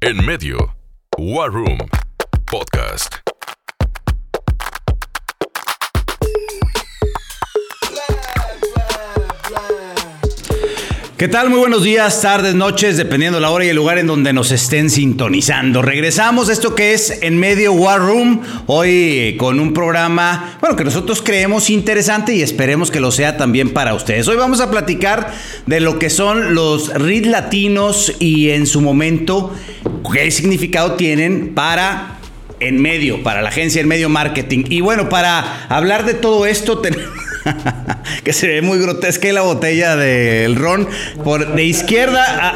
En medio, War Room Podcast. ¿Qué tal? Muy buenos días, tardes, noches, dependiendo la hora y el lugar en donde nos estén sintonizando. Regresamos a esto que es En Medio War Room, hoy con un programa, bueno, que nosotros creemos interesante y esperemos que lo sea también para ustedes. Hoy vamos a platicar de lo que son los RID latinos y en su momento, qué significado tienen para En Medio, para la agencia En Medio Marketing. Y bueno, para hablar de todo esto tenemos... que se ve muy grotesca la botella del ron. Por, de izquierda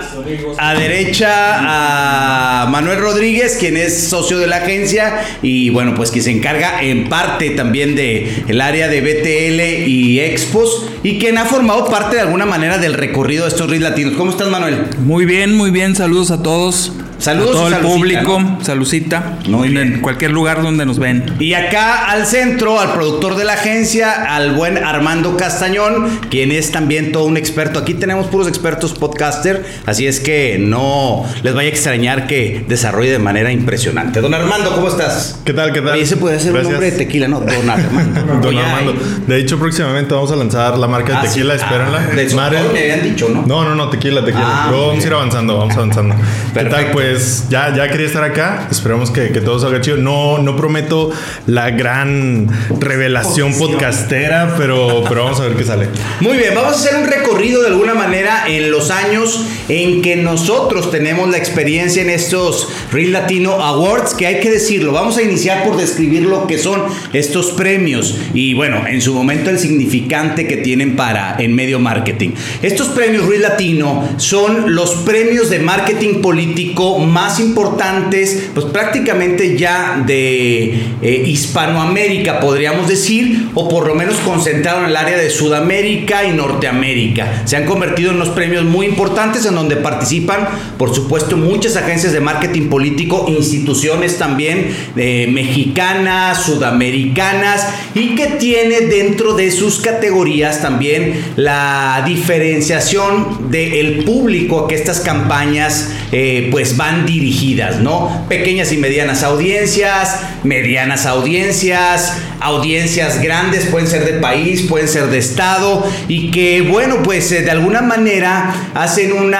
a, a, derecha a Manuel Rodríguez, quien es socio de la agencia y bueno, pues que se encarga en parte también de área de BTL y Expos y quien ha formado parte de alguna manera del recorrido de estos RIS latinos. ¿Cómo estás, Manuel? Muy bien, muy bien. Saludos a todos. Saludos a todo el salucita, público, ¿no? salucita, Muy en bien. cualquier lugar donde nos ven. Y acá al centro, al productor de la agencia, al buen Armando Castañón, quien es también todo un experto. Aquí tenemos puros expertos podcaster, así es que no les vaya a extrañar que desarrolle de manera impresionante. Don Armando, ¿cómo estás? ¿Qué tal? ¿Qué tal? Oye, ese puede ser Gracias. un nombre de tequila, ¿no? Don Armando. Don Armando. De hecho, próximamente vamos a lanzar la marca Ah, de tequila, sí. espérenla. Ah, de Sotol me habían dicho, ¿no? No, no, no, tequila, tequila. Ah, Luego vamos a ir avanzando, vamos avanzando. ¿Qué tal? Pues ya, ya quería estar acá. Esperemos que, que todo salga chido. No, no prometo la gran revelación podcastera, pero, pero vamos a ver qué sale. Muy bien, vamos a hacer un recorrido de alguna manera en los años en que nosotros tenemos la experiencia en estos Real Latino Awards, que hay que decirlo, vamos a iniciar por describir lo que son estos premios y bueno, en su momento el significante que tienen para en medio marketing. Estos premios Real Latino son los premios de marketing político más importantes, pues prácticamente ya de eh, Hispanoamérica, podríamos decir, o por lo menos concentrado en el área de Sudamérica y Norteamérica. Se han convertido en unos premios muy importantes donde participan, por supuesto, muchas agencias de marketing político, instituciones también eh, mexicanas, sudamericanas, y que tiene dentro de sus categorías también la diferenciación del público a que estas campañas eh, pues van dirigidas, ¿no? Pequeñas y medianas audiencias, medianas audiencias, audiencias grandes, pueden ser de país, pueden ser de estado, y que bueno, pues eh, de alguna manera hacen un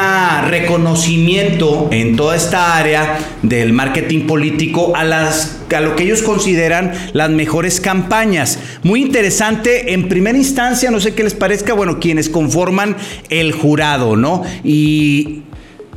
reconocimiento en toda esta área del marketing político a las a lo que ellos consideran las mejores campañas. Muy interesante, en primera instancia, no sé qué les parezca, bueno, quienes conforman el jurado, ¿no? Y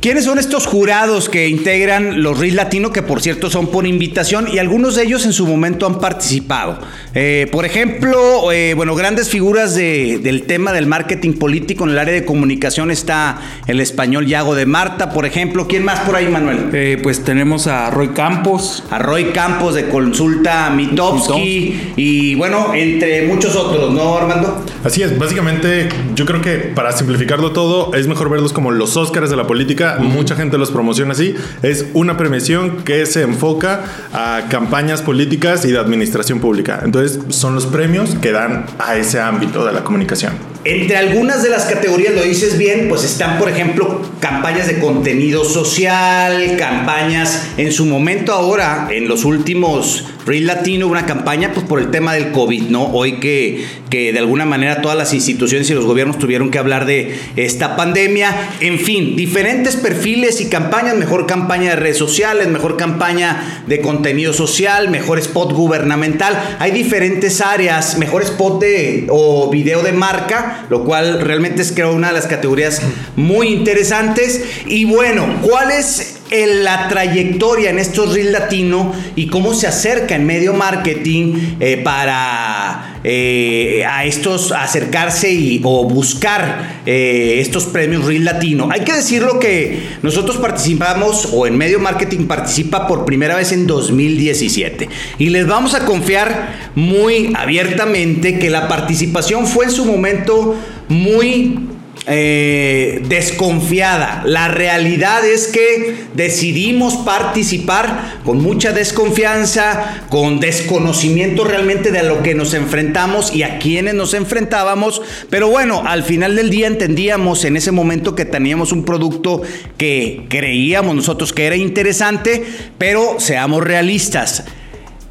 ¿Quiénes son estos jurados que integran los RIS Latino, que por cierto son por invitación y algunos de ellos en su momento han participado? Eh, por ejemplo, eh, bueno, grandes figuras de- del tema del marketing político en el área de comunicación está el español Yago de Marta, por ejemplo. ¿Quién más por ahí, Manuel? Eh, pues tenemos a Roy Campos, A Roy Campos de Consulta Mitowski y bueno, entre muchos otros, ¿no, Armando? Así es, básicamente yo creo que para simplificarlo todo es mejor verlos como los Óscares de la política. Mucha gente los promociona así. Es una premiación que se enfoca a campañas políticas y de administración pública. Entonces son los premios que dan a ese ámbito de la comunicación. Entre algunas de las categorías, lo dices bien, pues están, por ejemplo, campañas de contenido social, campañas en su momento ahora, en los últimos Reel Latino, una campaña pues por el tema del COVID, ¿no? Hoy que, que de alguna manera todas las instituciones y los gobiernos tuvieron que hablar de esta pandemia. En fin, diferentes perfiles y campañas, mejor campaña de redes sociales, mejor campaña de contenido social, mejor spot gubernamental. Hay diferentes áreas, mejor spot de, o video de marca, lo cual realmente es creo una de las categorías muy interesantes. Y bueno, ¿cuál es en la trayectoria en estos Reels Latino y cómo se acerca en medio marketing eh, para eh, a estos acercarse y, o buscar eh, estos premios Reels Latino. Hay que decirlo que nosotros participamos o en medio marketing participa por primera vez en 2017 y les vamos a confiar muy abiertamente que la participación fue en su momento muy eh, desconfiada. La realidad es que decidimos participar con mucha desconfianza, con desconocimiento realmente de lo que nos enfrentamos y a quienes nos enfrentábamos. Pero bueno, al final del día entendíamos en ese momento que teníamos un producto que creíamos nosotros que era interesante, pero seamos realistas.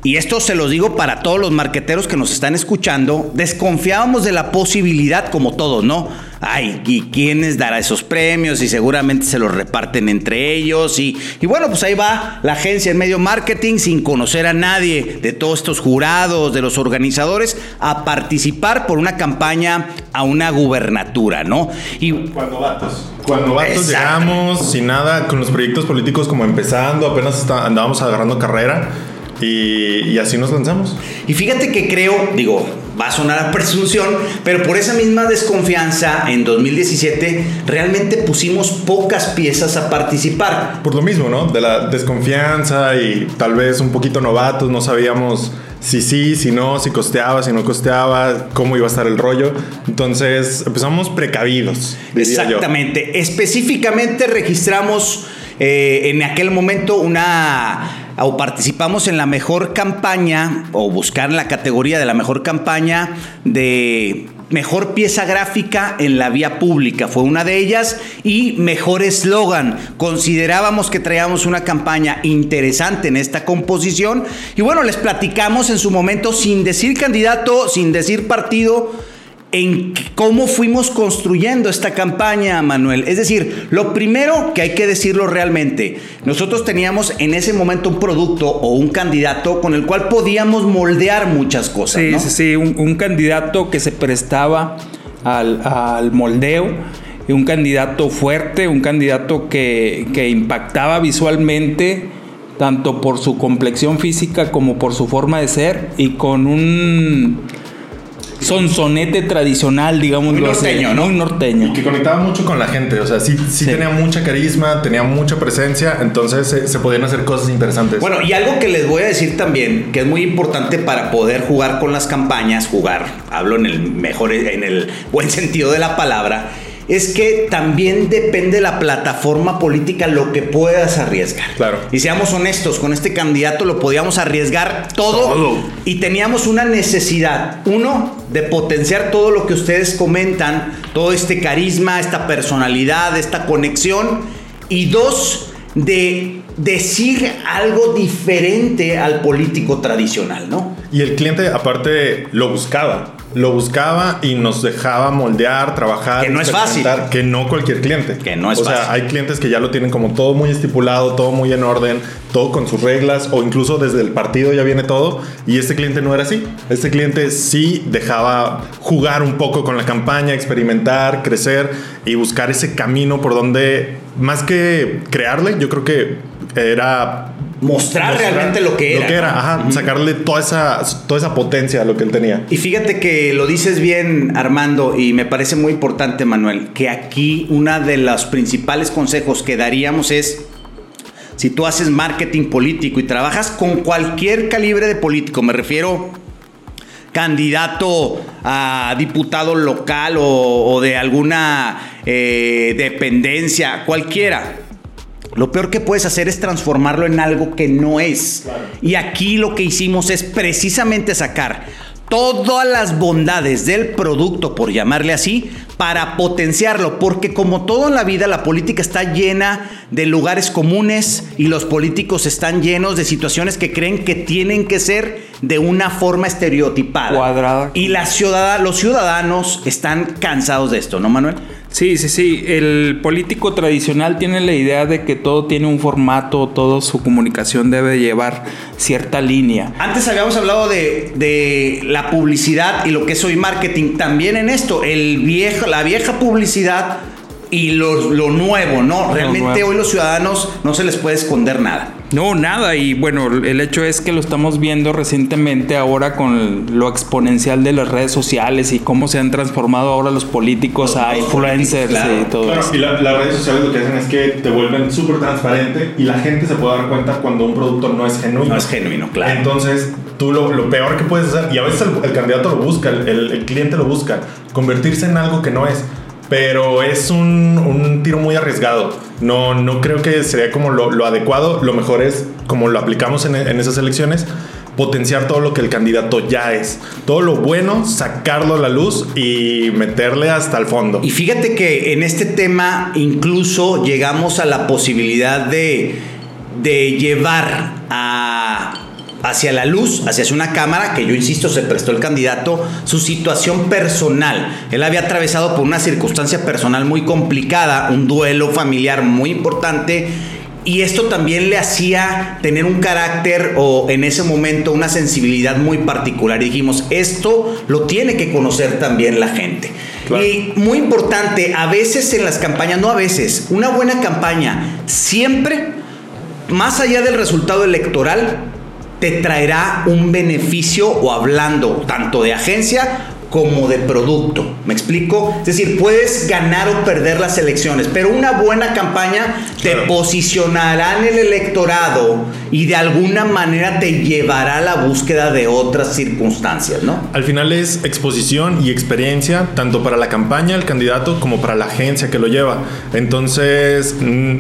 Y esto se lo digo para todos los marqueteros que nos están escuchando, desconfiábamos de la posibilidad, como todos, ¿no? Ay, ¿y quiénes dará esos premios? Y seguramente se los reparten entre ellos. Y, y bueno, pues ahí va la agencia en medio marketing sin conocer a nadie de todos estos jurados, de los organizadores, a participar por una campaña a una gubernatura, ¿no? Y Cuando vatos. Cuando vatos llegamos sin nada, con los proyectos políticos como empezando, apenas está- andábamos agarrando carrera y, y así nos lanzamos. Y fíjate que creo, digo, va a sonar a presunción, pero por esa misma desconfianza en 2017 realmente pusimos pocas piezas a participar. Por lo mismo, ¿no? De la desconfianza y tal vez un poquito novatos, no sabíamos si sí, si no, si costeaba, si no costeaba, cómo iba a estar el rollo. Entonces empezamos precavidos. Exactamente. Específicamente registramos eh, en aquel momento una o participamos en la mejor campaña o buscar la categoría de la mejor campaña de mejor pieza gráfica en la vía pública. Fue una de ellas y mejor eslogan. Considerábamos que traíamos una campaña interesante en esta composición y bueno les platicamos en su momento sin decir candidato sin decir partido en cómo fuimos construyendo esta campaña, Manuel. Es decir, lo primero que hay que decirlo realmente, nosotros teníamos en ese momento un producto o un candidato con el cual podíamos moldear muchas cosas. Sí, ¿no? sí, sí, un, un candidato que se prestaba al, al moldeo, un candidato fuerte, un candidato que, que impactaba visualmente, tanto por su complexión física como por su forma de ser, y con un sonsonete tradicional, digamos. Muy norteño, ¿no? Muy norteño. Y que conectaba mucho con la gente, o sea, sí, sí, Sí. tenía mucha carisma, tenía mucha presencia, entonces se, se podían hacer cosas interesantes. Bueno, y algo que les voy a decir también, que es muy importante para poder jugar con las campañas, jugar, hablo en el mejor, en el buen sentido de la palabra, es que también depende de la plataforma política lo que puedas arriesgar. Claro. Y seamos honestos, con este candidato lo podíamos arriesgar todo, Todo. y teníamos una necesidad, uno, de potenciar todo lo que ustedes comentan, todo este carisma, esta personalidad, esta conexión, y dos, de decir algo diferente al político tradicional, ¿no? Y el cliente aparte lo buscaba. Lo buscaba y nos dejaba moldear, trabajar. Que no es fácil. Que no cualquier cliente. Que no es o sea, fácil. hay clientes que ya lo tienen como todo muy estipulado, todo muy en orden, todo con sus reglas, o incluso desde el partido ya viene todo. Y este cliente no era así. Este cliente sí dejaba jugar un poco con la campaña, experimentar, crecer y buscar ese camino por donde, más que crearle, yo creo que era Mostrar, realmente lo que era. Lo que era, ajá, sacarle toda esa, toda esa potencia a lo que él tenía. Y fíjate que lo dices bien, Armando, y me parece muy importante, Manuel, que aquí una de los principales consejos que daríamos es, si tú haces marketing político y trabajas con cualquier calibre de político, me refiero candidato a diputado local o, o de alguna eh, dependencia, cualquiera. Lo peor que puedes hacer es transformarlo en algo que no es. Y aquí lo que hicimos es precisamente sacar todas las bondades del producto, por llamarle así, para potenciarlo, porque como todo en la vida, la política está llena de lugares comunes y los políticos están llenos de situaciones que creen que tienen que ser de una forma estereotipada. Cuadrada. Y la ciudad- los ciudadanos están cansados de esto, ¿no, Manuel? Sí, sí, sí. El político tradicional tiene la idea de que todo tiene un formato, toda su comunicación debe llevar cierta línea. Antes habíamos hablado de, de la publicidad y lo que es hoy marketing. También en esto, el viejo, la vieja publicidad y lo, lo nuevo, ¿no? Realmente nuevo. hoy los ciudadanos no se les puede esconder nada. No, nada. Y bueno, el hecho es que lo estamos viendo recientemente ahora con lo exponencial de las redes sociales y cómo se han transformado ahora los políticos a Los influencers políticos, claro. y todo Claro, eso. y la- las redes sociales lo que hacen es que te vuelven súper transparente y la gente se puede dar cuenta cuando un producto no es genuino. No es genuino, claro. Entonces, tú lo, lo peor que puedes hacer, y a veces el, el candidato lo busca, el, el- el cliente lo busca, convertirse en algo que no es. Pero es un, un tiro muy arriesgado. No, no creo que sería como lo, lo adecuado. Lo mejor es, como lo aplicamos en, en esas elecciones, potenciar todo lo que el candidato ya es. Todo lo bueno, sacarlo a la luz y meterle hasta el fondo. Y fíjate que en este tema incluso llegamos a la posibilidad de, de llevar a hacia la luz, hacia una cámara, que yo insisto, se prestó el candidato, su situación personal. Él había atravesado por una circunstancia personal muy complicada, un duelo familiar muy importante y esto también le hacía tener un carácter o en ese momento una sensibilidad muy particular. Y dijimos, esto lo tiene que conocer también la gente. Y muy importante, a veces en las campañas, no a veces, una buena campaña siempre, más allá del resultado electoral, te traerá un beneficio o hablando tanto de agencia como de producto. ¿Me explico? Es decir, puedes ganar o perder las elecciones, pero una buena campaña te posicionará en el electorado y de alguna manera te llevará a la búsqueda de otras circunstancias, ¿no? Al final es exposición y experiencia, tanto para la campaña, el candidato, como para la agencia que lo lleva. Entonces, mm,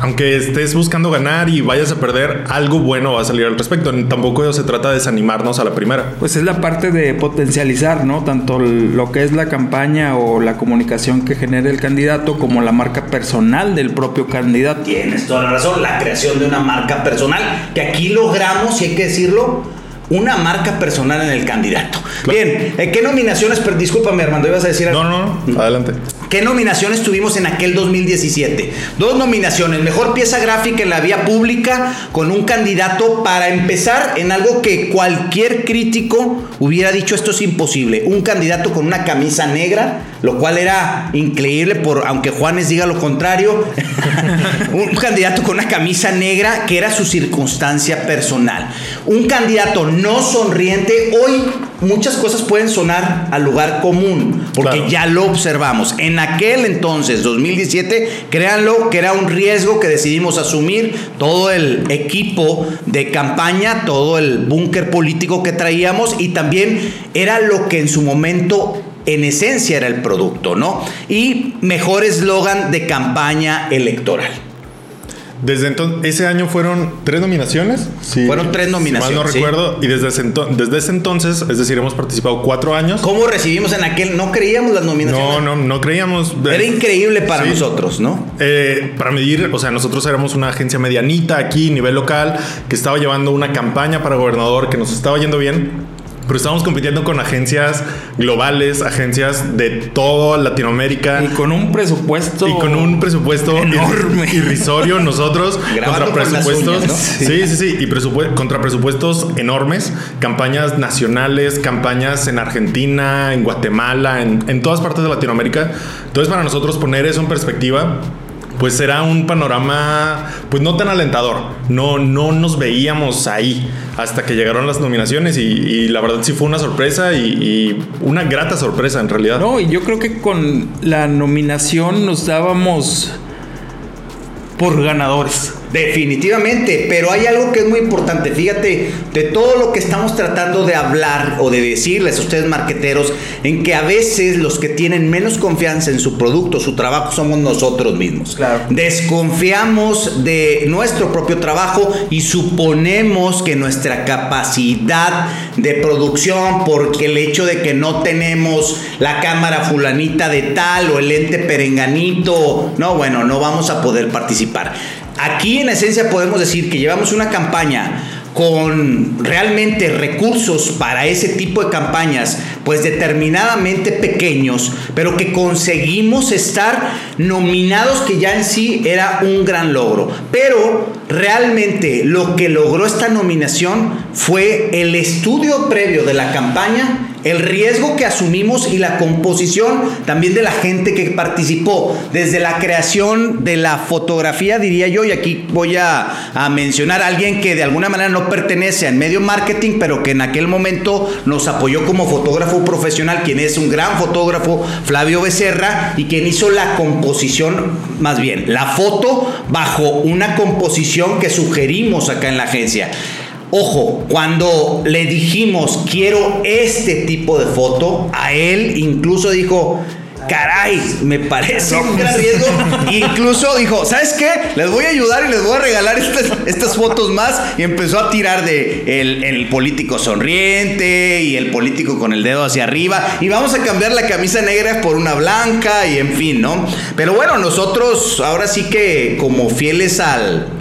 aunque estés buscando ganar y vayas a perder, algo bueno va a salir al respecto. Tampoco se trata de desanimarnos a la primera. Pues es la parte de potencializar, ¿no? Tanto lo que es la campaña o la comunicación que genere el candidato como la marca personal del propio candidato. Tienes toda la razón, la creación de una marca personal, que aquí logramos, y hay que decirlo, una marca personal en el candidato. Bien, eh, ¿qué nominaciones? Pero discúlpame, Armando, ibas a decir algo. No, no, adelante. ¿Qué nominaciones tuvimos en aquel 2017? Dos nominaciones, mejor pieza gráfica en la vía pública con un candidato para empezar en algo que cualquier crítico hubiera dicho esto es imposible, un candidato con una camisa negra, lo cual era increíble por aunque Juanes diga lo contrario, un candidato con una camisa negra que era su circunstancia personal. Un candidato no sonriente, hoy muchas cosas pueden sonar al lugar común, porque ya lo observamos. En aquel entonces, 2017, créanlo que era un riesgo que decidimos asumir todo el equipo de campaña, todo el búnker político que traíamos y también era lo que en su momento en esencia era el producto, ¿no? Y mejor eslogan de campaña electoral. Desde entonces, ese año fueron tres nominaciones. fueron tres nominaciones. mal no recuerdo. Y desde ese, desde ese entonces, es decir, hemos participado cuatro años. ¿Cómo recibimos en aquel? No creíamos las nominaciones. No, no, no creíamos. Era increíble para nosotros, ¿no? Eh, para medir, o sea, nosotros éramos una agencia medianita aquí, nivel local, que estaba llevando una campaña para gobernador que nos estaba yendo bien pero estamos compitiendo con agencias globales, agencias de toda Latinoamérica. Y con un presupuesto. Y con un presupuesto enorme. Irrisorio, nosotros. contra presupuestos. Sí, sí, sí. Y contra presupuestos enormes. Campañas nacionales, campañas en Argentina, en Guatemala, en, en todas partes de Latinoamérica. Entonces, para nosotros poner eso en perspectiva pues era un panorama pues no tan alentador. No, no nos veíamos ahí hasta que llegaron las nominaciones y, la verdad sí fue una sorpresa y, y, una grata sorpresa en realidad. No, y yo creo que con la nominación nos dábamos por ganadores. Definitivamente, pero hay algo que es muy importante. Fíjate, de todo lo que estamos tratando de hablar o de decirles a ustedes marqueteros, en que a veces los que tienen menos confianza en su producto, su trabajo, somos nosotros mismos. Claro. Desconfiamos de nuestro propio trabajo y suponemos que nuestra capacidad de producción, porque el hecho de que no tenemos la cámara fulanita de tal o el ente perenganito, no, bueno, no vamos a poder participar. Aquí en esencia podemos decir que llevamos una campaña con realmente recursos para ese tipo de campañas, pues determinadamente pequeños, pero que conseguimos estar nominados, que ya en sí era un gran logro. Pero realmente lo que logró esta nominación fue el estudio previo de la campaña el riesgo que asumimos y la composición también de la gente que participó, desde la creación de la fotografía, diría yo, y aquí voy a, mencionar a alguien que de alguna manera no pertenece al medio marketing, pero que en aquel momento nos apoyó como fotógrafo profesional, quien es un gran fotógrafo, Flavio Becerra, y quien hizo la composición, más bien, la foto bajo una composición que sugerimos acá en la agencia. Ojo, cuando le dijimos quiero este tipo de foto, a él incluso dijo, caray, me parece un gran riesgo. Incluso dijo, ¿sabes qué? Les voy a ayudar y les voy a regalar estas, estas fotos más. Y empezó a tirar de el, el político sonriente y el político con el dedo hacia arriba. Y vamos a cambiar la camisa negra por una blanca y en fin, ¿no? Pero bueno, nosotros ahora sí que como fieles al,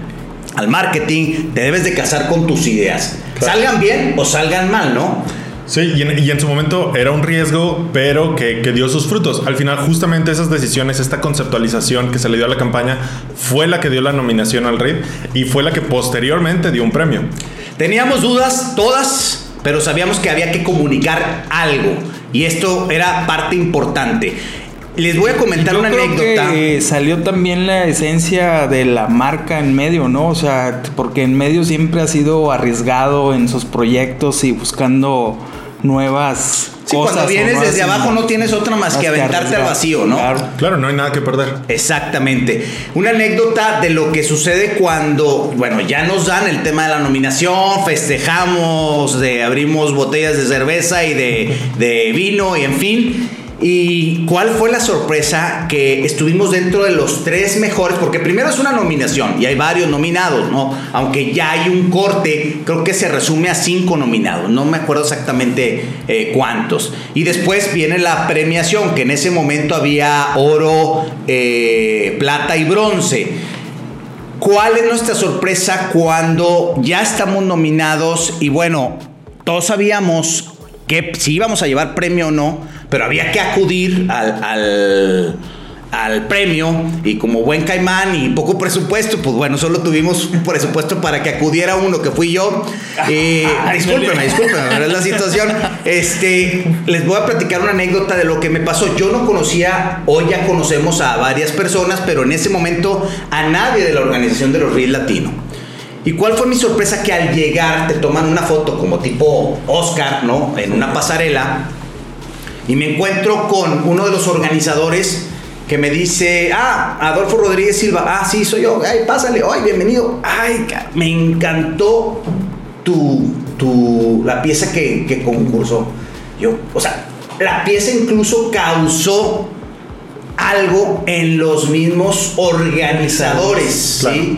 al marketing, te debes de casar con tus ideas. Salgan bien o salgan mal, ¿no? Sí, y en, y en su momento era un riesgo, pero que, que dio sus frutos. Al final, justamente esas decisiones, esta conceptualización que se le dio a la campaña, fue la que dio la nominación al RID y fue la que posteriormente dio un premio. Teníamos dudas, todas, pero sabíamos que había que comunicar algo. Y esto era parte importante. Les voy a comentar Yo una creo anécdota. que salió también la esencia de la marca en medio, ¿no? O sea, porque en medio siempre ha sido arriesgado en sus proyectos y buscando nuevas Sí, cosas. cuando vienes desde abajo no tienes otra más, que aventarte al vacío, ¿no? Claro. Claro, no hay nada que perder. Exactamente. Una anécdota de lo que sucede cuando, bueno, ya nos dan el tema de la nominación, festejamos, de, abrimos botellas de cerveza y de, de vino y en fin. ¿Y cuál fue la sorpresa? Que estuvimos dentro de los tres mejores, porque primero es una nominación y hay varios nominados, ¿no? Aunque ya hay un corte, creo que se resume a cinco nominados, no me acuerdo exactamente eh, cuántos. Y después viene la premiación, que en ese momento había oro, eh, plata y bronce. ¿Cuál es nuestra sorpresa cuando ya estamos nominados y bueno, todos sabíamos que si íbamos a llevar premio o no, pero había que acudir al, al, al premio y como buen caimán y poco presupuesto, pues bueno, solo tuvimos un presupuesto para que acudiera uno, que fui yo. Eh, discúlpeme, discúlpeme, pero es la situación. Este, les voy a platicar una anécdota de lo que me pasó. Yo no conocía, hoy ya conocemos a varias personas, pero en ese momento a nadie de la organización de los Reels Latino. ¿Y cuál fue mi sorpresa? Que al llegar te toman una foto como tipo Oscar, ¿no? En una pasarela. Y me encuentro con uno de los organizadores que me dice, ah, Adolfo Rodríguez Silva, ah, sí, soy yo, ay, pásale, ay, bienvenido, ay, me encantó tu, tu, la pieza que, que concursó. Yo, o sea, la pieza incluso causó algo en los mismos organizadores, ¿sí?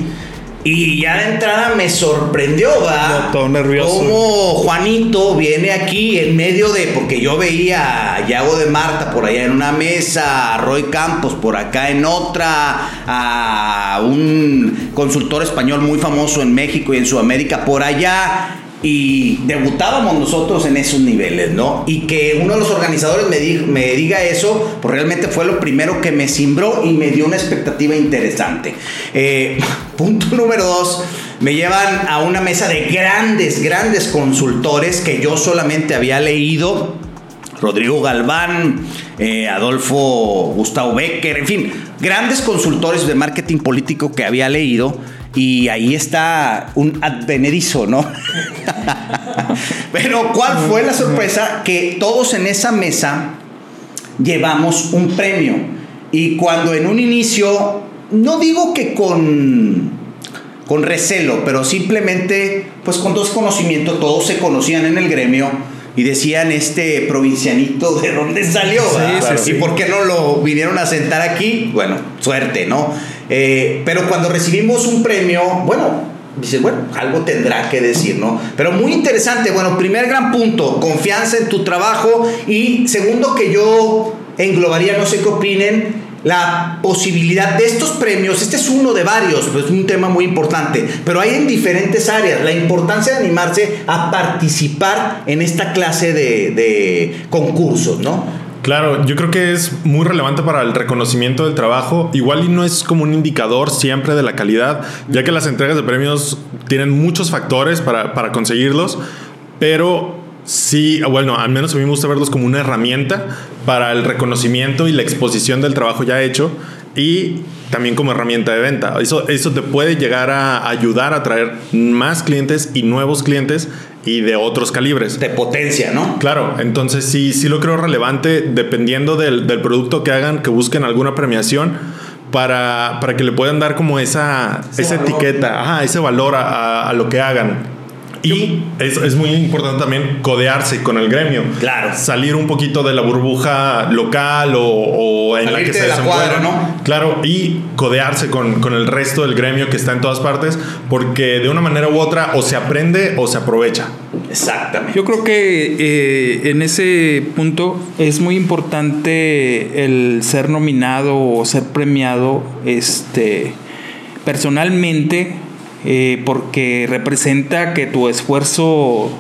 Y ya de entrada me sorprendió, ¿va? Todo nervioso. Cómo Juanito viene aquí en medio de. Porque yo veía a Yago de Marta por allá en una mesa, a Roy Campos por acá en otra, a un consultor español muy famoso en México y en Sudamérica por allá. Y debutábamos nosotros en esos niveles, ¿no? Y que uno de los organizadores me, di- me diga eso, pues realmente fue lo primero que me cimbró y me dio una expectativa interesante. Eh, punto número dos, me llevan a una mesa de grandes, grandes consultores que yo solamente había leído. Rodrigo Galván, eh, Adolfo Gustavo Becker, en fin, grandes consultores de marketing político que había leído. Y ahí está un advenedizo, ¿no? Pero ¿cuál fue la sorpresa? Que todos en esa mesa llevamos un premio. Y cuando en un inicio, no digo que con, con recelo, pero simplemente, pues con desconocimiento, todos se conocían en el gremio y decían este provincianito de dónde salió, sí, sí. y por qué no lo vinieron a sentar aquí, bueno, suerte, ¿no? Eh, pero cuando recibimos un premio, bueno, dices, bueno, algo tendrá que decir, ¿no? Pero muy interesante, bueno, primer gran punto, confianza en tu trabajo y segundo que yo englobaría, no sé qué opinen, la posibilidad de estos premios, este es uno de varios, pues es un tema muy importante, pero hay en diferentes áreas, la importancia de animarse a participar en esta clase de, de concursos, ¿no? Claro, yo creo que es muy relevante para el reconocimiento del trabajo. Igual y no es como un indicador siempre de la calidad, ya que las entregas de premios tienen muchos factores para, para conseguirlos, pero sí, bueno, al menos a mí me gusta verlos como una herramienta para el reconocimiento y la exposición del trabajo ya hecho y también como herramienta de venta. Eso, eso te puede llegar a ayudar a traer más clientes y nuevos clientes y de otros calibres. De potencia, ¿no? Claro, entonces sí, sí lo creo relevante dependiendo del, del producto que hagan, que busquen alguna premiación para, para que le puedan dar como esa, esa valor. etiqueta, ajá, ese valor a, a- a lo que hagan. Y es, es muy importante también codearse con el gremio. Claro. Salir un poquito de la burbuja local o, o en la que se de la cuadra, ¿no? Claro, y codearse con, con el resto del gremio que está en todas partes, porque de una manera u otra o se aprende o se aprovecha. Exactamente. Yo creo que eh, en ese punto es muy importante el ser nominado o ser premiado este, personalmente eh, porque representa que tu esfuerzo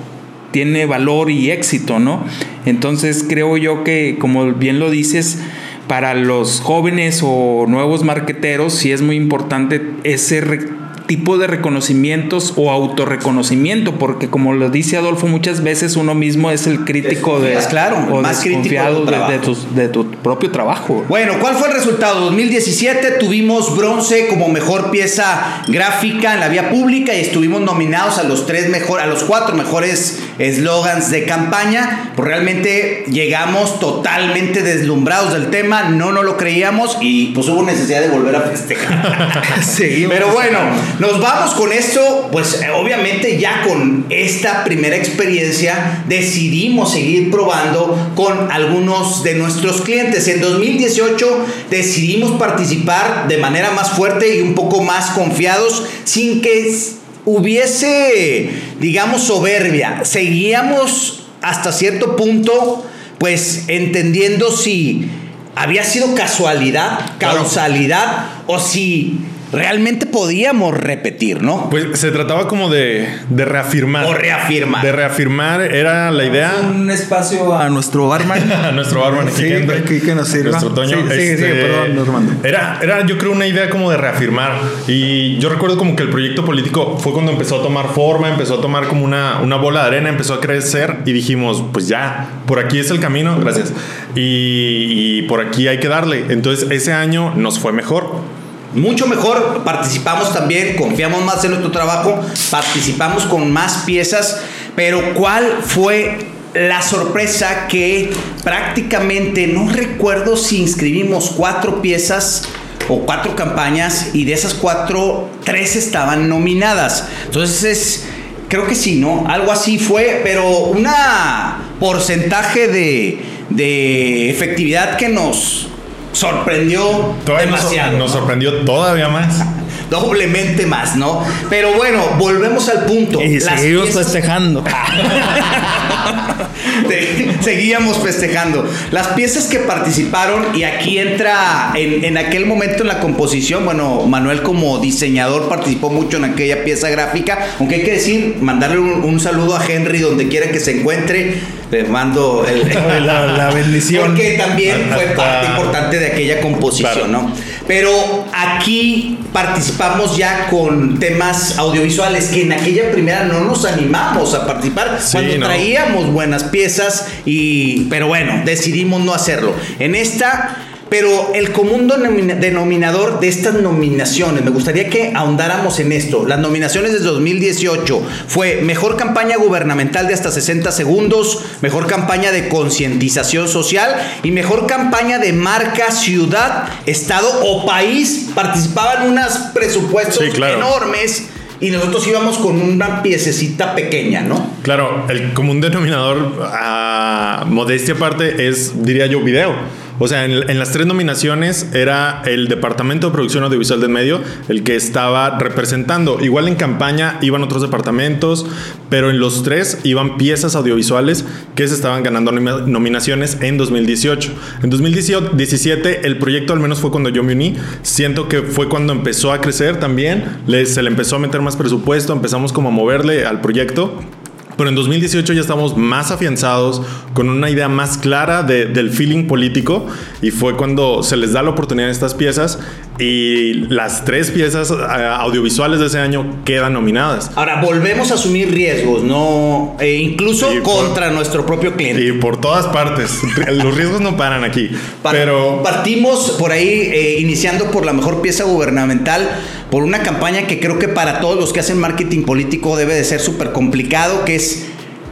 tiene valor y éxito, ¿no? Entonces creo yo que, como bien lo dices, para los jóvenes o nuevos marqueteros sí es muy importante ese tipo de reconocimientos o autorreconocimiento, porque como lo dice Adolfo, muchas veces uno mismo es el crítico de, claro, o más crítico de tu desconfiado de, trabajo. de tus- de tu propio trabajo. Bueno, ¿cuál fue el resultado? 2017 tuvimos bronce como mejor pieza gráfica en la vía pública y estuvimos nominados a los tres mejor, a los cuatro mejores eslogans de campaña. Pues realmente llegamos totalmente deslumbrados del tema, no nos lo creíamos y pues hubo necesidad de volver a festejar. Seguimos. Pero bueno, nos vamos con esto, pues eh, obviamente ya con esta primera experiencia decidimos seguir probando con algunos de nuestros clientes. En 2018 decidimos participar de manera más fuerte y un poco más confiados sin que hubiese, digamos, soberbia. Seguíamos hasta cierto punto, pues entendiendo si había sido casualidad, Claro. causalidad o si realmente podíamos repetir, ¿no? Pues se trataba como de, de reafirmar. O reafirmar. De reafirmar era la idea. Un espacio a nuestro barman. a nuestro barman Sí, aquí que nos sirva. Nuestro Toño. Sí, sí, este, sí, perdón, Armando. Era, era, yo creo, una idea como de reafirmar. Y yo recuerdo como que el proyecto político fue cuando empezó a tomar forma, empezó a tomar como una, una bola de arena, empezó a crecer y dijimos, pues ya, por aquí es el camino, gracias. Y, y por aquí hay que darle. Entonces ese año nos fue mejor. Mucho mejor, participamos también, confiamos más en nuestro trabajo, participamos con más piezas, pero ¿cuál fue la sorpresa que prácticamente, no recuerdo si inscribimos cuatro piezas o cuatro campañas y de esas cuatro, tres estaban nominadas? Entonces es, creo que sí, ¿no? Algo así fue, pero una porcentaje de, de efectividad que nos sorprendió Todavía demasiado. nos ¿no? sorprendió todavía más. Doblemente más, ¿no? Pero bueno, volvemos al punto. Y Las seguimos piezas- festejando. Te- Seguíamos festejando. Las piezas que participaron, y aquí entra en, en aquel momento en la composición, bueno, Manuel como diseñador participó mucho en aquella pieza gráfica, aunque hay que decir, mandarle un, un saludo a Henry donde quiera que se encuentre, le mando el, La- la bendición. Porque también fue parte importante de aquella composición, Claro. ¿no? Pero aquí participamos ya con temas audiovisuales que en aquella primera no nos animamos a participar Sí, cuando no. traíamos buenas piezas y pero bueno, decidimos no hacerlo. En esta pero el común denomina- denominador de estas nominaciones, me gustaría que ahondáramos en esto. Las nominaciones de 2018 fue Mejor campaña gubernamental de hasta 60 segundos, Mejor campaña de concientización social y Mejor campaña de marca, ciudad, estado o país. Participaban unos presupuestos Sí, claro. enormes y nosotros íbamos con una piececita pequeña, ¿no? Claro, el común denominador, a modestia aparte, es, diría yo, video. O sea, en, en las tres nominaciones era el Departamento de Producción Audiovisual del Medio el que estaba representando. Igual en campaña iban otros departamentos, pero en los tres iban piezas audiovisuales que se estaban ganando nomi- nominaciones en 2018. En 2017 el proyecto al menos fue cuando yo me uní. Siento que fue cuando empezó a crecer también. Se le empezó a meter más presupuesto, empezamos como a moverle al proyecto. Pero en 2018 ya estamos más afianzados, con una idea más clara de- del feeling político, y fue cuando se les da la oportunidad a estas piezas, y las tres piezas eh, audiovisuales de ese año quedan nominadas. Ahora, volvemos a asumir riesgos, ¿no? E incluso por- contra nuestro propio cliente. Y por todas partes, los riesgos no paran aquí. Pa- Pero partimos por ahí, eh, iniciando por la mejor pieza gubernamental, por una campaña que creo que para todos los que hacen marketing político debe de ser súper complicado, que es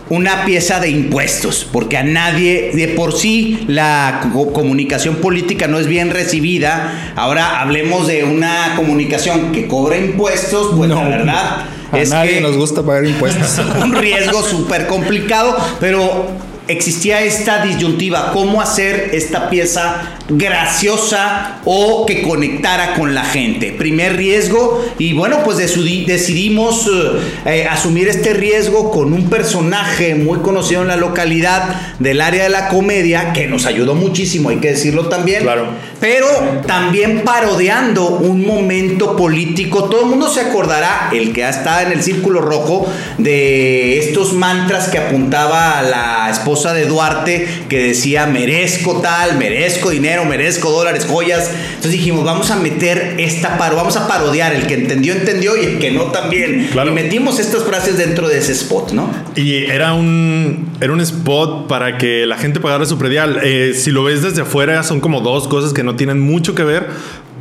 una pieza de impuestos, porque a nadie, de por sí, la co- comunicación política no es bien recibida. Ahora hablemos de una comunicación que cobra impuestos, pues la verdad A es nadie que nos gusta pagar impuestos. un riesgo súper complicado, pero existía esta disyuntiva, cómo hacer esta pieza graciosa o que conectara con la gente. Primer riesgo y bueno, pues decidimos eh, eh, asumir este riesgo con un personaje muy conocido en la localidad del área de la comedia que nos ayudó muchísimo, hay que decirlo también. Claro. Pero también parodiando un momento político. Todo el mundo se acordará, el que ha estado en el círculo rojo, de estos mantras que apuntaba a la esposa de Duarte, que decía, merezco tal, merezco dinero, merezco dólares, joyas. Entonces dijimos, vamos a meter esta paro, vamos a parodiar. El que entendió, entendió y el que no también. Claro. Y metimos estas frases dentro de ese spot, ¿no? Y era un, era un spot para que la gente pagara su predial. Eh, si lo ves desde afuera, son como dos cosas que no tienen mucho que ver,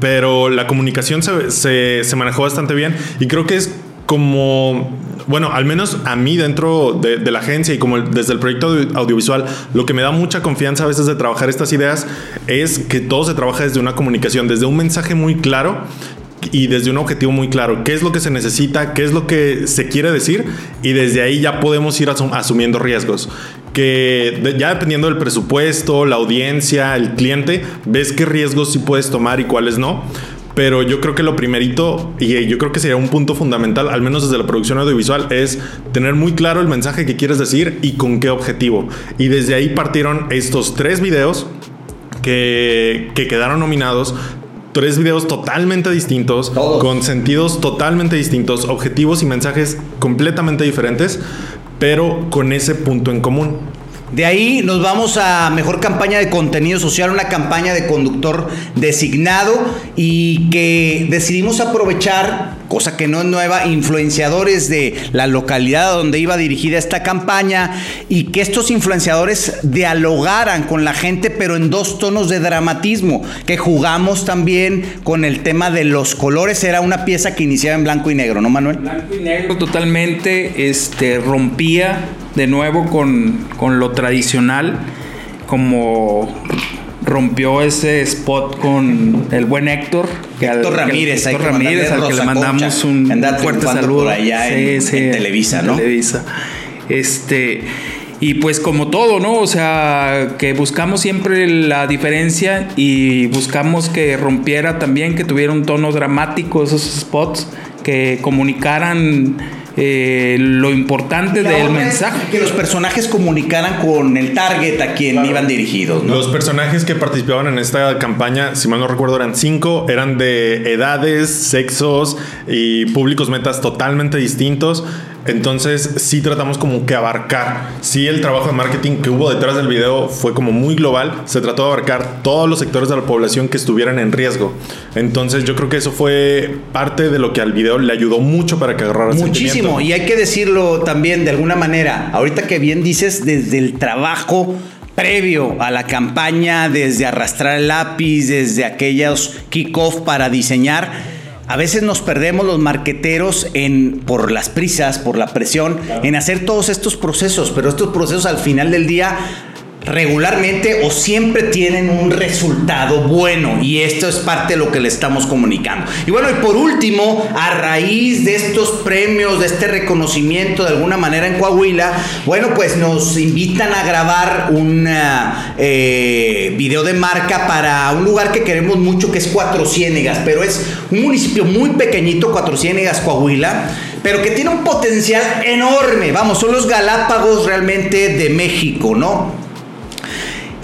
pero la comunicación se, se, se manejó bastante bien y creo que es como, bueno, al menos a mí dentro de, la agencia y como desde el proyecto audio- audiovisual, lo que me da mucha confianza a veces de trabajar estas ideas es que todo se trabaja desde una comunicación, desde un mensaje muy claro y desde un objetivo muy claro, qué es lo que se necesita, qué es lo que se quiere decir y desde ahí ya podemos ir asum- asumiendo riesgos. Que ya dependiendo del presupuesto, la audiencia, el cliente, ves qué riesgos sí puedes tomar y cuáles no. Pero yo creo que lo primerito, y eh, yo creo que sería un punto fundamental, al menos desde la producción audiovisual, es tener muy claro el mensaje que quieres decir y con qué objetivo. Y desde ahí partieron estos tres videos que, que quedaron nominados. Tres videos totalmente distintos, Todos. con sentidos totalmente distintos, objetivos y mensajes completamente diferentes, pero con ese punto en común. De ahí nos vamos a mejor campaña de contenido social, una campaña de conductor designado y que decidimos aprovechar, cosa que no es nueva, influenciadores de la localidad donde iba dirigida esta campaña y que estos influenciadores dialogaran con la gente pero en dos tonos de dramatismo, que jugamos también con el tema de los colores, era una pieza que iniciaba en blanco y negro, ¿no Manuel? Blanco y negro totalmente, este, rompía de nuevo con, con lo tradicional, como rompió ese spot con el buen Héctor. Que Héctor que- Ramírez, hay Héctor que Ramírez, al que le mandamos un que anda fuerte saludo. por allá en- en Televisa, en ¿no? Televisa. Este. Y pues como todo, ¿no? O sea, que buscamos siempre la diferencia y buscamos que rompiera también, que tuviera un tono dramático esos spots, que comunicaran eh, lo importante del mensaje. Que los personajes comunicaran con el target a quien iban dirigidos, ¿no? Los personajes que participaban en esta campaña, si mal no recuerdo, eran cinco, eran de edades, sexos y públicos metas totalmente distintos. Entonces sí tratamos como que abarcar, sí el trabajo de marketing que hubo detrás del video fue como muy global, se trató de abarcar todos los sectores de la población que estuvieran en riesgo. Entonces yo creo que eso fue parte de lo que al video le ayudó mucho para que agarrara Muchísimo, y hay que decirlo también de alguna manera, ahorita que bien dices, desde el trabajo previo a la campaña, desde arrastrar el lápiz, desde aquellos kickoff para diseñar, a veces nos perdemos los marqueteros en, por las prisas, por la presión, en hacer todos estos procesos, pero estos procesos al final del día regularmente o siempre tienen un resultado bueno y esto es parte de lo que le estamos comunicando. Y bueno, y por último, a raíz de estos premios, de este reconocimiento de alguna manera en Coahuila, bueno, pues nos invitan a grabar un eh, video de marca para un lugar que queremos mucho que es Cuatro Ciénegas, pero es un municipio muy pequeñito, Cuatro Ciénegas, Coahuila, pero que tiene un potencial enorme. Vamos, son los Galápagos realmente de México, ¿no?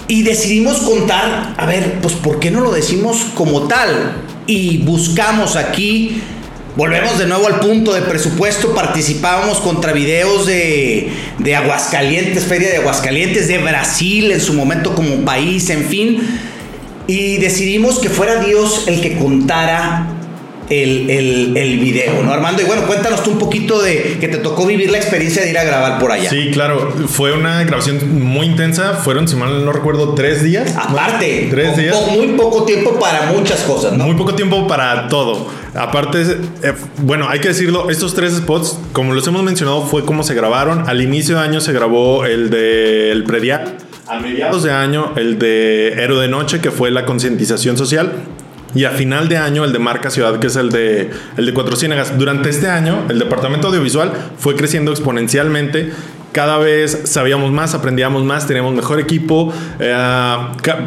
Y decidimos contar, a ver, pues ¿por qué no lo decimos como tal? Y buscamos aquí, volvemos de nuevo al punto de presupuesto, participábamos contra videos de, de Aguascalientes, Feria de Aguascalientes, de Brasil en su momento como país, en fin. Y decidimos que fuera Dios el que contara el, el, el video, ¿no, Armando? Y bueno, cuéntanos tú un poquito de que te tocó vivir la experiencia de ir a grabar por allá. Sí, claro, fue una grabación muy intensa, fueron, si mal no recuerdo, tres días. Aparte, Tres con días. po- muy poco tiempo para muchas cosas, ¿no? Muy poco tiempo para todo. Aparte, eh, bueno, hay que decirlo, estos tres spots, como los hemos mencionado, fue como se grabaron. Al inicio de año se grabó el del predial. A mediados de año el de Héroe de Noche, que fue la concientización social. Y a final de año el de Marca Ciudad, que es el de, el de Cuatro Ciénegas. Durante este año, el departamento audiovisual fue creciendo exponencialmente. Cada vez sabíamos más, aprendíamos más, teníamos mejor equipo, eh,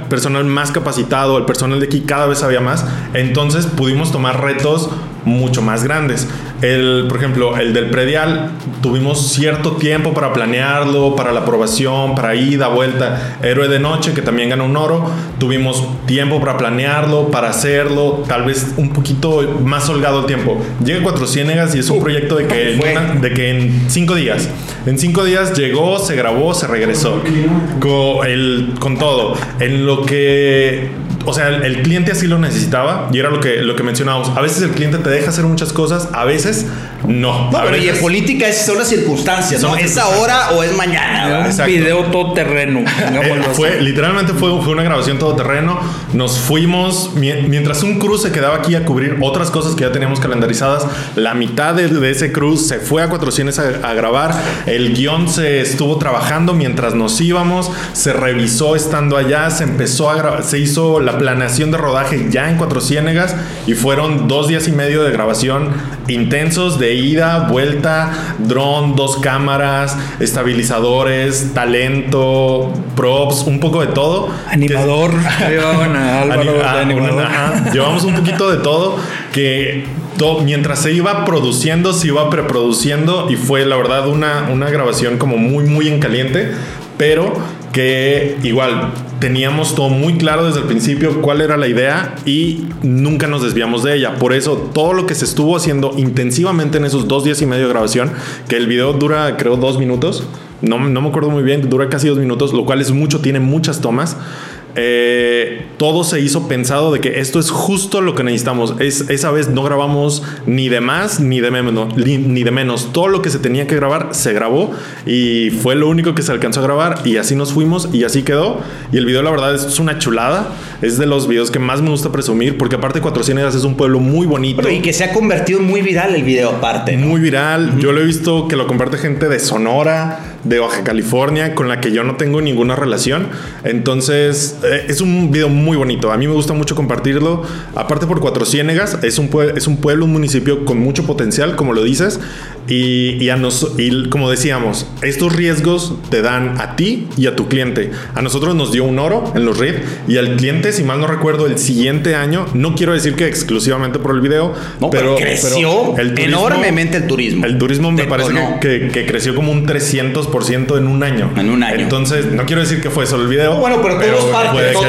personal más capacitado, el personal de aquí cada vez sabía más. Entonces pudimos tomar retos mucho más grandes. El, por ejemplo, el del predial, tuvimos cierto tiempo para planearlo, para la aprobación, para ida, vuelta. Héroe de Noche, que también ganó un oro, tuvimos tiempo para planearlo, para hacerlo, tal vez un poquito más holgado el tiempo. Llega Cuatro Ciénegas y es un proyecto de que, una- de que en cinco días, en cinco días llegó, se grabó, se regresó, con, el, con todo. En lo que o sea, el, cliente así lo necesitaba y era lo que, lo que mencionábamos. A veces el cliente te deja hacer muchas cosas, a veces no. No, pero y en política es- son las circunstancias, ¿no? ¿Es ahora o es mañana? Un Exacto. video todoterreno. Eh, fue, literalmente fue, fue una grabación todoterreno. Nos fuimos, mi- mientras un crew se quedaba aquí a cubrir otras cosas que ya teníamos calendarizadas, la mitad de, de ese crew se fue a Cuatro Cienes a, a grabar. El guion se estuvo trabajando mientras nos íbamos, se revisó estando allá, se empezó a grabar, se hizo la planeación de rodaje ya en Cuatro Ciénegas y fueron dos días y medio de grabación intensos de ida, vuelta, dron, dos cámaras, estabilizadores, talento, props, un poco de todo. Animador. Llevaban a Álvaro ah, animador. bueno, ajá. Llevamos un poquito de todo que mientras se iba produciendo, se iba preproduciendo y fue la verdad una, una grabación como muy, muy en caliente, pero que igual teníamos todo muy claro desde el principio cuál era la idea y nunca nos desviamos de ella. Por eso todo lo que se estuvo haciendo intensivamente en esos dos días y medio de grabación, que el video dura creo dos minutos, no, no me acuerdo muy bien, dura casi dos minutos, lo cual es mucho, tiene muchas tomas. Eh, todo se hizo pensado de que esto es justo lo que necesitamos. Es, esa vez no grabamos ni de más ni de menos, ni, ni de menos. Todo lo que se tenía que grabar se grabó y fue lo único que se alcanzó a grabar y así nos fuimos y así quedó. Y el video la verdad es una chulada. Es de los videos que más me gusta presumir porque aparte Cuatro Ciénegas es un pueblo muy bonito. Y que se ha convertido en muy viral el video aparte. ¿no? Muy viral. Yo lo he visto que lo comparte gente de Sonora, de Baja California, con la que yo no tengo ninguna relación. Entonces, eh, es un video muy bonito. A mí me gusta mucho compartirlo. Aparte por Cuatro Ciénegas, es un, es un pueblo, un municipio con mucho potencial, como lo dices. Y, y a nos, y como decíamos, estos riesgos te dan a ti y a tu cliente. A nosotros nos dio un oro en los RID y al cliente, si mal no recuerdo, el siguiente año, no quiero decir que exclusivamente por el video, No, pero, pero, creció pero el turismo- enormemente el turismo. el turismo me Te- parece que- que creció como un 300% en un año. En un año. Entonces, no quiero decir que fue solo el video. No, bueno, pero todo es parte, todo.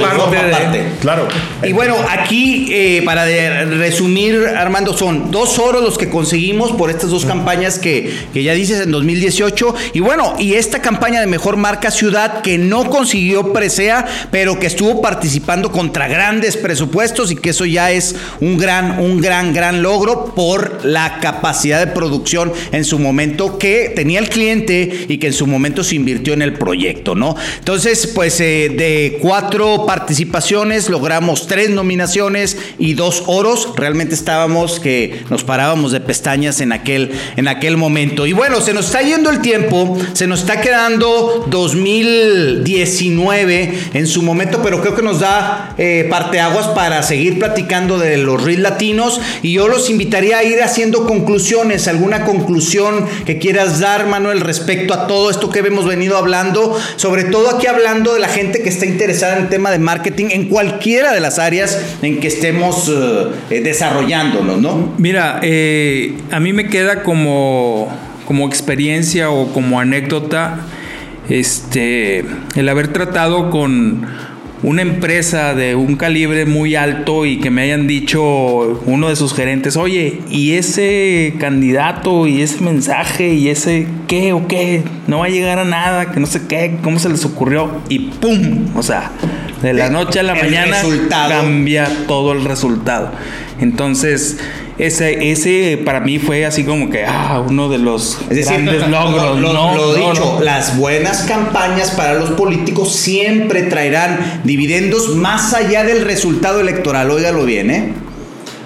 Claro. Y bueno, aquí eh, para de- resumir, Armando, son dos oros los que conseguimos por estas dos campañas que, que ya dices en 2018. Y bueno, y esta campaña de mejor marca ciudad que no consiguió presea, pero que estuvo participando contra grandes presupuestos y que eso ya es un gran, un gran, gran logro por la capacidad de producción en su momento que tenía el cliente y que en su momento se invirtió en el proyecto, ¿no? Entonces, pues eh, de cuatro participaciones logramos tres nominaciones y dos oros. Realmente estábamos que nos parábamos de pestañas en aquel, en aquel momento. Y bueno, se nos está yendo el tiempo, se nos está quedando 2019 en su momento, pero creo que nos da eh, parteaguas para seguir platicando de los Reels latinos. Y yo los invitaría a ir haciendo conclusiones, alguna conclusión que quieras dar, Manuel, respecto a todo esto que hemos venido hablando, sobre todo aquí hablando de la gente que está interesada en el tema de marketing en cualquiera de las áreas en que estemos eh, eh, desarrollándonos, ¿no? Mira, eh, a mí me queda como, como experiencia o como anécdota este, el haber tratado con una empresa de un calibre muy alto y que me hayan dicho uno de sus gerentes, oye, ¿y ese candidato y ese mensaje y ese qué o qué? No va a llegar a nada, que no sé qué, cómo se les ocurrió y ¡pum! O sea, de la noche a la mañana resultado. cambia todo el resultado. Entonces, ese, ese para mí fue así como que ah, uno de los Es decir, grandes logros. lo, no, lo no, dicho, no. las buenas campañas para los políticos siempre traerán dividendos más allá del resultado electoral. Óigalo bien, ¿eh?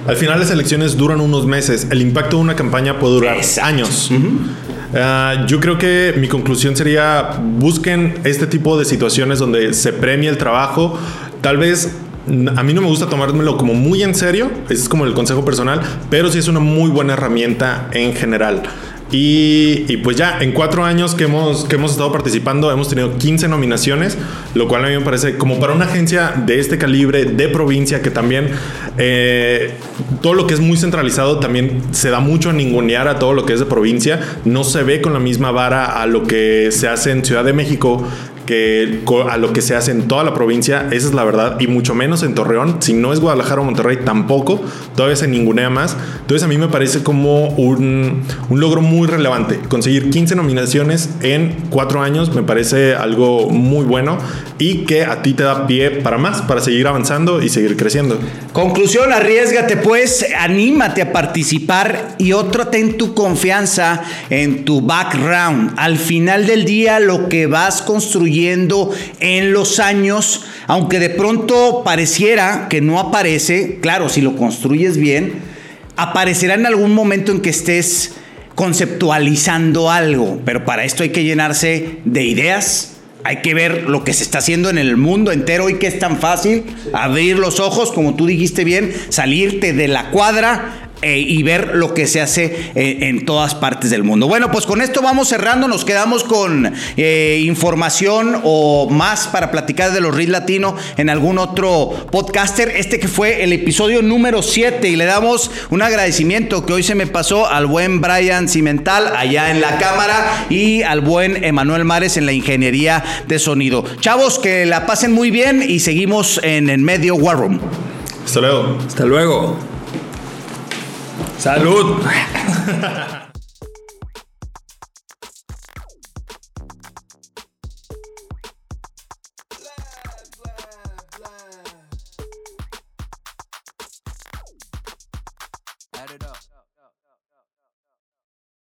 Al final las elecciones duran unos meses. El impacto de una campaña puede durar Exacto. años. Ah, yo creo que mi conclusión sería busquen este tipo de situaciones donde se premia el trabajo. Tal vez a mí no me gusta tomármelo como muy en serio, ese es como el consejo personal, pero sí es una muy buena herramienta en general. Y, pues ya, en cuatro años que hemos, que hemos estado participando, hemos tenido 15 nominaciones, lo cual a mí me parece como para una agencia de este calibre, de provincia, que también eh, todo lo que es muy centralizado también se da mucho a ningunear a todo lo que es de provincia, no se ve con la misma vara a lo que se hace en Ciudad de México que a lo que se hace en toda la provincia, esa es la verdad, y mucho menos en Torreón, si no es Guadalajara o Monterrey tampoco, todavía se ningunea más. Entonces a mí me parece como un, un logro muy relevante. Conseguir 15 nominaciones en cuatro años me parece algo muy bueno y que a ti te da pie para más, para seguir avanzando y seguir creciendo. Conclusión, arriesgate pues, anímate a participar y otro ten tu confianza en tu background. Al final del día lo que vas construyendo en los años, aunque de pronto pareciera que no aparece, claro, si lo construyes bien, aparecerá en algún momento en que estés conceptualizando algo, pero para esto hay que llenarse de ideas, hay que ver lo que se está haciendo en el mundo entero y que es tan fácil abrir los ojos, como tú dijiste bien, salirte de la cuadra eh, y ver lo que se hace eh, en todas partes del mundo. Bueno, pues con esto vamos cerrando, nos quedamos con eh, información o más para platicar de los RIS Latino en algún otro podcaster. Este que fue el episodio número 7 y le damos un agradecimiento que hoy se me pasó al buen Brian Cimental allá en la cámara y al buen Emanuel Mares en la ingeniería de sonido. Chavos, que la pasen muy bien y seguimos en el medio War Room. Hasta luego. Hasta luego. Salud.